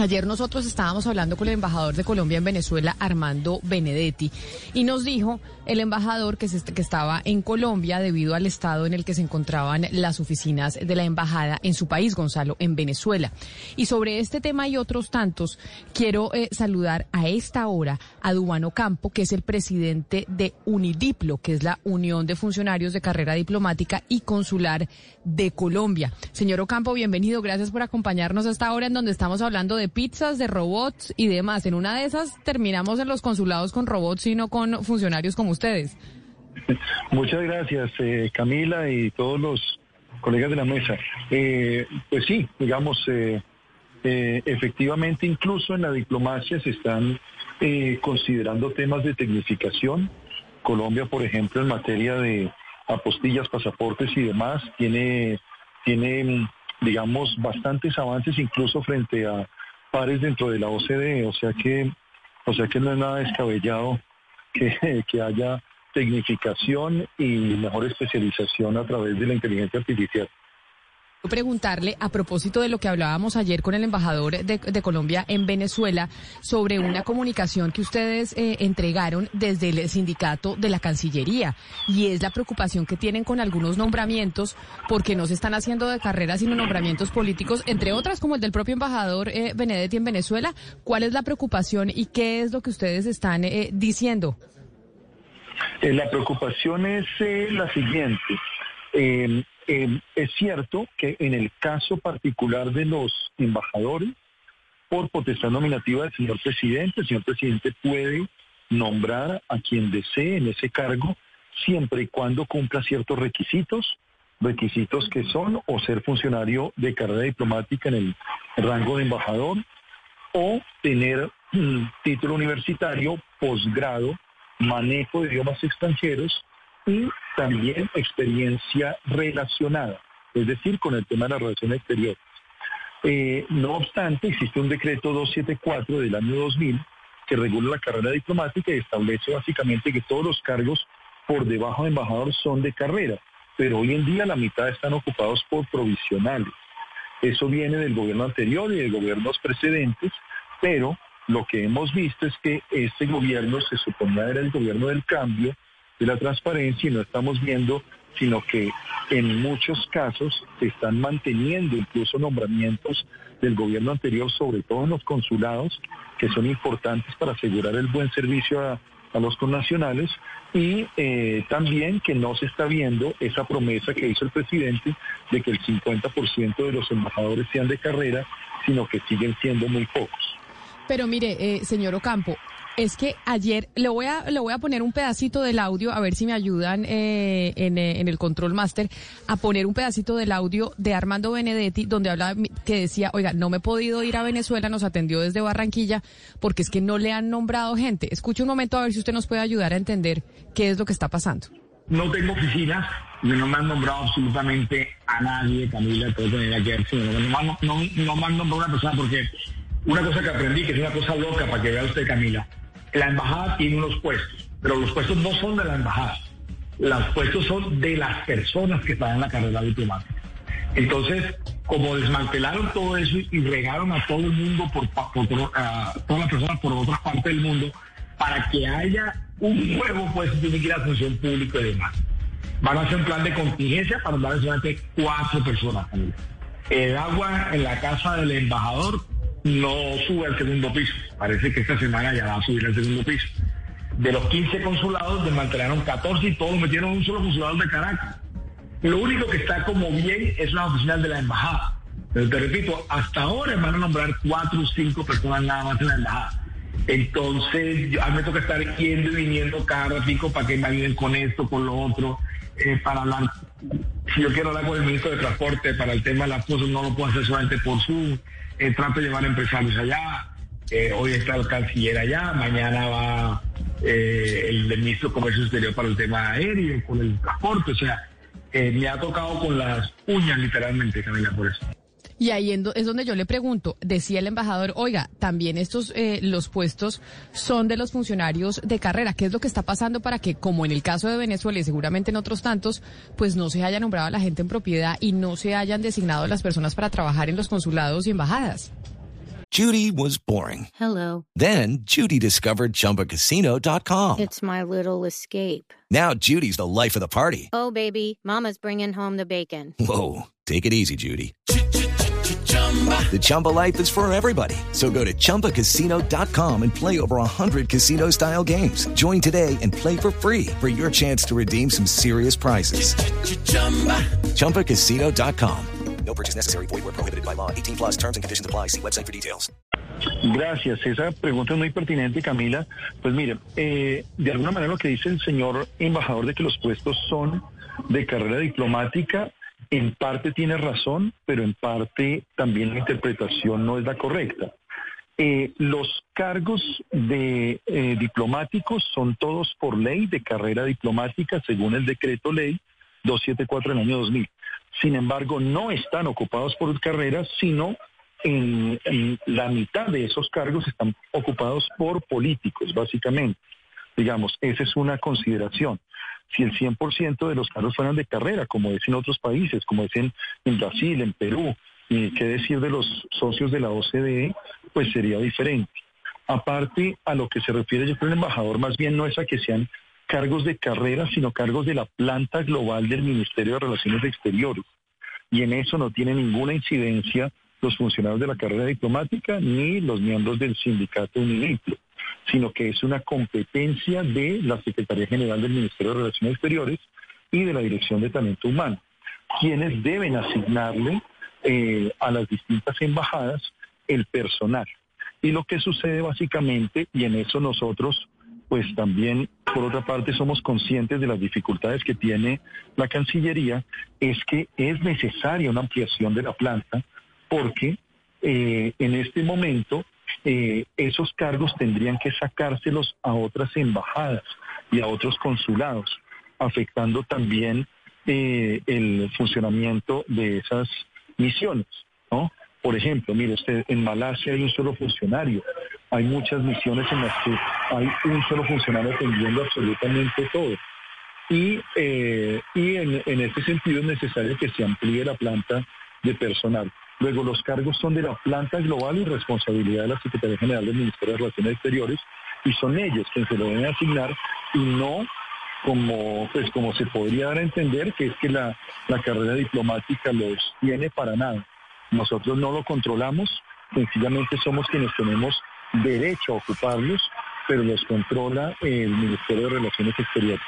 Ayer nosotros estábamos hablando con el embajador de Colombia en Venezuela, Armando Benedetti, y nos dijo el embajador que, se, que estaba en Colombia debido al estado en el que se encontraban las oficinas de la embajada en su país, Gonzalo, en Venezuela. Y sobre este tema y otros tantos, quiero eh, saludar a esta hora a Dubano Campo, que es el presidente de UNIDIPLO, que es la Unión de Funcionarios de Carrera Diplomática y Consular de Colombia. Señor Ocampo, bienvenido. Gracias por acompañarnos a esta hora en donde estamos hablando de pizzas, de robots y demás. En una de esas terminamos en los consulados con robots y no con funcionarios como ustedes. Muchas gracias, eh, Camila y todos los colegas de la mesa. Eh, pues sí, digamos, eh, eh, efectivamente, incluso en la diplomacia se están eh, considerando temas de tecnificación. Colombia, por ejemplo, en materia de apostillas, pasaportes y demás, tiene, tiene digamos, bastantes avances incluso frente a pares dentro de la OCDE, o sea que, o sea que no es nada descabellado que, que haya tecnificación y mejor especialización a través de la inteligencia artificial. Preguntarle a propósito de lo que hablábamos ayer con el embajador de, Colombia en Venezuela sobre una comunicación que ustedes eh, entregaron desde el sindicato de la Cancillería y es la preocupación que tienen con algunos nombramientos porque no se están haciendo de carrera sino nombramientos políticos, entre otras como el del propio embajador eh, Benedetti en Venezuela. ¿Cuál es la preocupación y qué es lo que ustedes están eh, diciendo? Eh, la preocupación es la siguiente. Eh, es cierto que en el caso particular de los embajadores, por potestad nominativa del señor presidente, el señor presidente puede nombrar a quien desee en ese cargo siempre y cuando cumpla ciertos requisitos, requisitos que son o ser funcionario de carrera diplomática en el rango de embajador o tener un título universitario, posgrado, manejo de idiomas extranjeros y también experiencia relacionada, es decir, con el tema de la relación exterior. Eh, no obstante, existe un decreto 274 del año 2000 que regula la carrera diplomática y establece básicamente que todos los cargos por debajo de embajador son de carrera, pero hoy en día la mitad están ocupados por provisionales. Eso viene del gobierno anterior y de gobiernos precedentes, pero lo que hemos visto es que este gobierno se suponía era el gobierno del cambio, de la transparencia, y no estamos viendo, sino que en muchos casos se están manteniendo incluso nombramientos del gobierno anterior, sobre todo en los consulados, que son importantes para asegurar el buen servicio a, a los connacionales, y eh, también que no se está viendo esa promesa que hizo el presidente de que el 50% de los embajadores sean de carrera, sino que siguen siendo muy pocos. Pero mire, eh, señor Ocampo, es que ayer le voy a le voy a poner un pedacito del audio a ver si me ayudan eh, en, eh, en, el control master a poner un pedacito del audio de Armando Benedetti donde hablaba que decía oiga no me he podido ir a Venezuela nos atendió desde Barranquilla porque es que no le han nombrado gente escuche un momento a ver si usted nos puede ayudar a entender qué es lo que está pasando. No tengo oficinas y no me han nombrado absolutamente a nadie Camila todo tenía que ver no, no, no me han nombrado una persona porque una cosa que aprendí, que es una cosa loca para que vea usted, Camila. La embajada tiene unos puestos, pero los puestos no son de la embajada. Los puestos son de las personas que están en la carrera diplomática. Entonces, como desmantelaron todo eso y regaron a todo el mundo, por, por, a todas las personas por otras partes del mundo, para que haya un nuevo puesto, tiene que ir a función pública y demás. Van a hacer un plan de contingencia para dar solamente cuatro personas. El agua en la casa del embajador no sube al segundo piso. Parece que esta semana ya va a subir al segundo piso. De los 15 consulados desmantelaron 14 y todos metieron un solo consulado de Caracas. Lo único que está como bien es la oficina de la embajada. Pero te repito, hasta ahora van a nombrar cuatro o cinco personas nada más en la embajada. Entonces, yo, a mí me toca estar yendo y viniendo cada ratico para que me ayuden con esto, con lo otro, eh, para hablar si yo quiero hablar con el ministro de Transporte para el tema de las cosas, no lo puedo hacer solamente por su eh, trato de llevar empresarios allá. Eh, hoy está el canciller allá, mañana va eh, el, ministro de Comercio Exterior para el tema aéreo, con el transporte. O sea, me ha tocado con las uñas literalmente, Camila, por eso. Y ahí es donde yo le pregunto, decía el embajador, oiga, también estos, eh, los puestos son de los funcionarios de carrera. ¿Qué es lo que está pasando para que, como en el caso de Venezuela y seguramente en otros tantos, pues no se haya nombrado a la gente en propiedad y no se hayan designado a las personas para trabajar en los consulados y embajadas? Judy was boring. Hello. Then Judy discovered chumbacasino.com. It's my little escape. Now Judy's the life of the party. Oh, baby, mama's bringing home the bacon. Whoa, take it easy, Judy. The Chumba life is for everybody. So go to ChumbaCasino.com and play over 100 casino style games. Join today and play for free for your chance to redeem some serious prizes. ChumbaCasino.com. No purchase necessary. Void where prohibited by law. 18 plus terms and conditions apply. See website for details. Gracias. Esa pregunta es muy pertinente, Camila. Pues mire, eh, de alguna manera lo que dice el señor embajador de que los puestos son de carrera diplomática en parte tiene razón, pero en parte también la interpretación no es la correcta. Eh, los cargos de eh, diplomáticos son todos por ley de carrera diplomática según el decreto ley 274 del año 2000. Sin embargo, no están ocupados por carreras, sino en, en la mitad de esos cargos están ocupados por políticos, básicamente. Digamos, esa es una consideración si el 100% de los carros fueran de carrera, como es en otros países, como es en, Brasil, en Perú, y qué decir de los socios de la OCDE, pues sería diferente. Aparte, a lo que se refiere yo creo el embajador, más bien no es a que sean cargos de carrera, sino cargos de la planta global del Ministerio de Relaciones Exteriores. Y en eso no tiene ninguna incidencia los funcionarios de la carrera diplomática ni los miembros del sindicato UNIDIPLO sino que es una competencia de la Secretaría General del Ministerio de Relaciones Exteriores y de la Dirección de Talento Humano, quienes deben asignarle eh, a las distintas embajadas el personal. Y lo que sucede básicamente, y en eso nosotros pues también, por otra parte, somos conscientes de las dificultades que tiene la Cancillería, es que es necesaria una ampliación de la planta porque eh, en este momento eh, esos cargos tendrían que sacárselos a otras embajadas y a otros consulados, afectando también eh, el funcionamiento de esas misiones, ¿no? Por ejemplo, mire usted, en Malasia hay un solo funcionario, hay muchas misiones en las que hay un solo funcionario atendiendo absolutamente todo. Y, eh, y en, en ese sentido es necesario que se amplíe la planta de personal. Luego, los cargos son de la planta global y responsabilidad de la Secretaría General del Ministerio de Relaciones Exteriores y son ellos quienes se lo deben asignar y no como, pues, como se podría dar a entender que es que la, la carrera diplomática los tiene para nada. Nosotros no lo controlamos, sencillamente somos quienes tenemos derecho a ocuparlos, pero los controla el Ministerio de Relaciones Exteriores.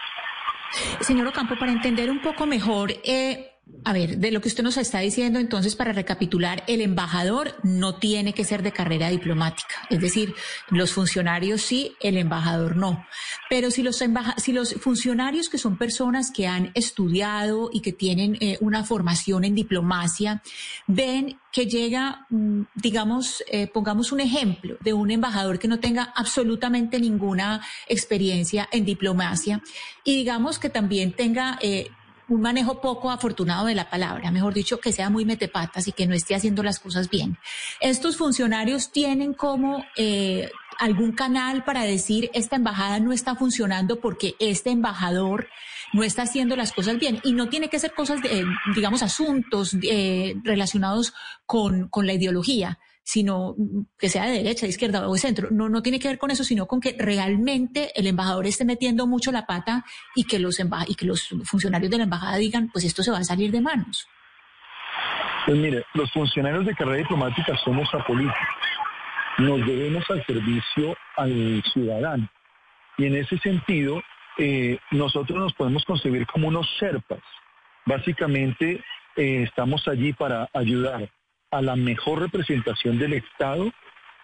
Señor Ocampo, para entender un poco mejor, eh, a ver, de lo que usted nos está diciendo, entonces, para recapitular, el embajador no tiene que ser de carrera diplomática. Es decir, los funcionarios sí, el embajador no. Pero si los, funcionarios que son personas que han estudiado y que tienen eh, una formación en diplomacia, ven que llega, mm, digamos, eh, pongamos un ejemplo de un embajador que no tenga absolutamente ninguna experiencia en diplomacia y digamos que también tenga... Eh, un manejo poco afortunado de la palabra, mejor dicho, que sea muy metepatas y que no esté haciendo las cosas bien. Estos funcionarios tienen como eh, algún canal para decir esta embajada no está funcionando porque este embajador no está haciendo las cosas bien y no tiene que ser cosas, de, digamos, asuntos eh, relacionados con, con la ideología sino que sea de derecha, de izquierda o de centro. No, no tiene que ver con eso, sino con que realmente el embajador esté metiendo mucho la pata y que los, y que los funcionarios de la embajada digan, pues esto se va a salir de manos. Pues mire, los funcionarios de carrera diplomática somos apolíticos. Nos debemos al servicio al ciudadano. Y en ese sentido, eh, nosotros nos podemos concebir como unos serpas. Básicamente, eh, estamos allí para ayudar a la mejor representación del Estado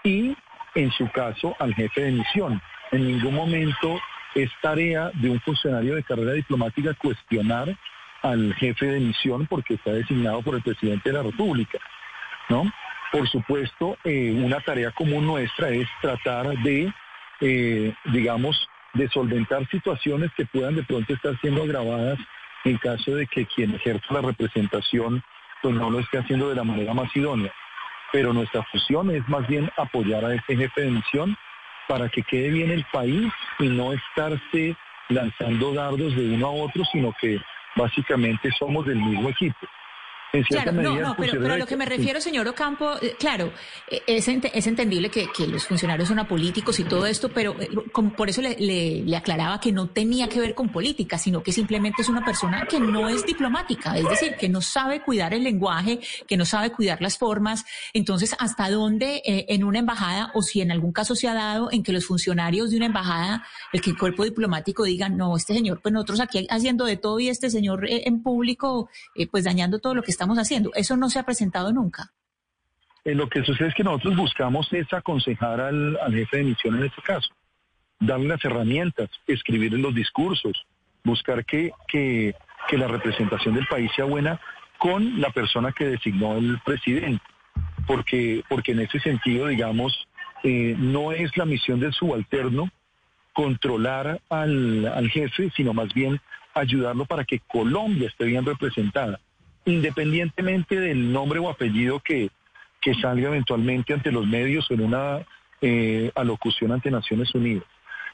y, en su caso, al jefe de misión. En ningún momento es tarea de un funcionario de carrera diplomática cuestionar al jefe de misión porque está designado por el presidente de la República, ¿no? Por supuesto, eh, una tarea común nuestra es tratar de, eh, digamos, de solventar situaciones que puedan de pronto estar siendo agravadas en caso de que quien ejerce la representación pues no lo esté haciendo de la manera más idónea. Pero nuestra función es más bien apoyar a ese jefe de misión para que quede bien el país y no estarse lanzando dardos de uno a otro, sino que básicamente somos del mismo equipo. Claro, no, no, pero, a lo que me refiero, señor Ocampo, eh, claro, eh, es, es entendible que, los funcionarios son apolíticos y todo esto, pero eh, por eso le, aclaraba que no tenía que ver con política, sino que simplemente es una persona que no es diplomática, es decir, que no sabe cuidar el lenguaje, que no sabe cuidar las formas. Entonces, ¿hasta dónde en una embajada, o si en algún caso se ha dado en que los funcionarios de una embajada, el que el cuerpo diplomático diga, no, este señor, pues nosotros aquí haciendo de todo y este señor en público, pues dañando todo lo que estamos haciendo. Eso no se ha presentado nunca. Eh, lo que sucede es que nosotros buscamos es aconsejar al, jefe de misión en este caso, darle las herramientas, escribir los discursos, buscar que, que, la representación del país sea buena con la persona que designó el presidente, porque, porque en ese sentido, digamos, eh, no es la misión del subalterno controlar al, al jefe, sino más bien ayudarlo para que Colombia esté bien representada independientemente del nombre o apellido que, que salga eventualmente ante los medios o en una eh, alocución ante Naciones Unidas.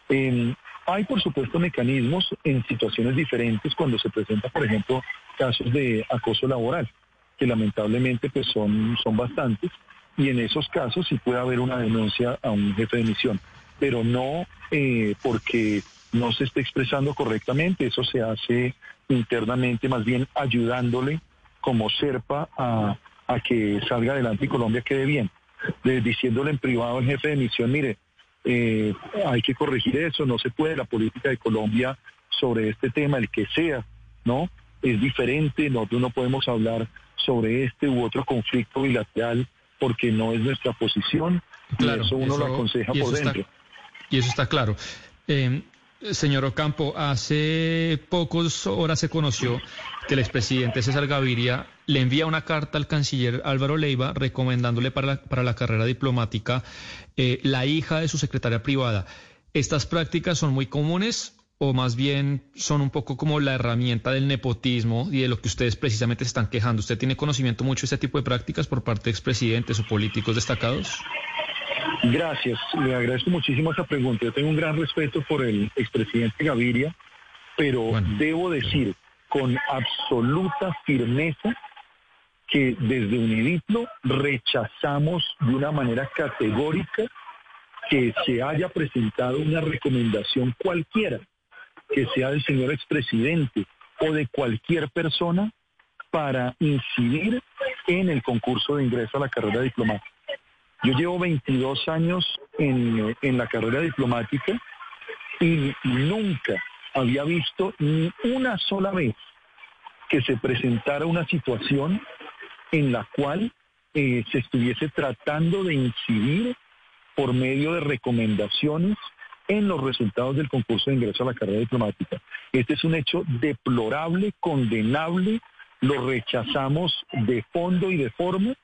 hay, por supuesto, mecanismos en situaciones diferentes cuando se presenta, por ejemplo, casos de acoso laboral, que lamentablemente pues, son, son bastantes, y en esos casos sí puede haber una denuncia a un jefe de misión, pero no eh, porque no se esté expresando correctamente, eso se hace internamente, más bien ayudándole como SERPA a, que salga adelante y Colombia quede bien. diciéndole en privado al jefe de misión, mire, eh, hay que corregir eso, no se puede, la política de Colombia sobre este tema, el que sea, ¿no? Es diferente, nosotros no podemos hablar sobre este u otro conflicto bilateral porque no es nuestra posición y eso uno lo aconseja por dentro. y eso está claro. Eh, Señor Ocampo, hace pocas horas se conoció que el expresidente César Gaviria le envía una carta al canciller Álvaro Leiva recomendándole para la, para la carrera diplomática eh, la hija de su secretaria privada. ¿Estas prácticas son muy comunes o más bien son un poco como la herramienta del nepotismo y de lo que ustedes precisamente se están quejando? ¿Usted tiene conocimiento mucho de este tipo de prácticas por parte de expresidentes o políticos destacados? Gracias, le agradezco muchísimo esa pregunta. Yo tengo un gran respeto por el expresidente Gaviria, pero debo decir con absoluta firmeza que desde Unidiplo rechazamos de una manera categórica que se haya presentado una recomendación cualquiera, que sea del señor expresidente o de cualquier persona para incidir en el concurso de ingreso a la carrera diplomática. Yo llevo 22 años en, la carrera diplomática y nunca había visto ni una sola vez que se presentara una situación en la cual eh, se estuviese tratando de incidir por medio de recomendaciones en los resultados del concurso de ingreso a la carrera diplomática. Este es un hecho deplorable, condenable, lo rechazamos de fondo y de forma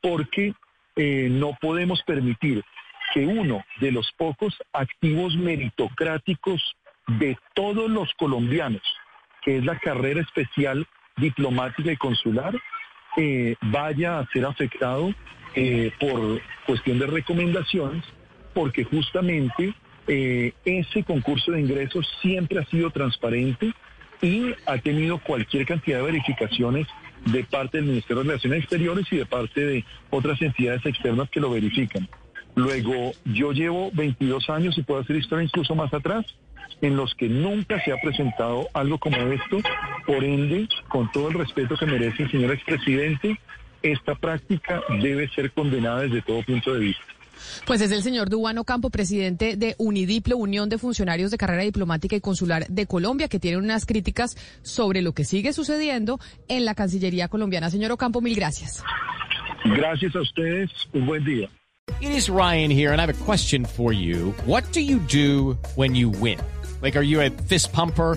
porque eh, no podemos permitir que uno de los pocos activos meritocráticos de todos los colombianos, que es la carrera especial diplomática y consular, eh, vaya a ser afectado eh, por cuestión de recomendaciones, porque justamente ese concurso de ingresos siempre ha sido transparente y ha tenido cualquier cantidad de verificaciones de parte del Ministerio de Relaciones Exteriores y de parte de otras entidades externas que lo verifican. Luego, yo llevo 22 años y puedo hacer historia incluso más atrás, en los que nunca se ha presentado algo como esto. Por ende, con todo el respeto que merece el señor expresidente, esta práctica debe ser condenada desde todo punto de vista. Pues es el señor Dubano Campo, presidente de Unidiplo, Unión de Funcionarios de Carrera Diplomática y Consular de Colombia, que tiene unas críticas sobre lo que sigue sucediendo en la Cancillería colombiana. Señor Ocampo, mil gracias. Gracias a ustedes. Un buen día. It is Ryan here, and I have a question for you. What do you do when you win? Like, are you a fist pumper?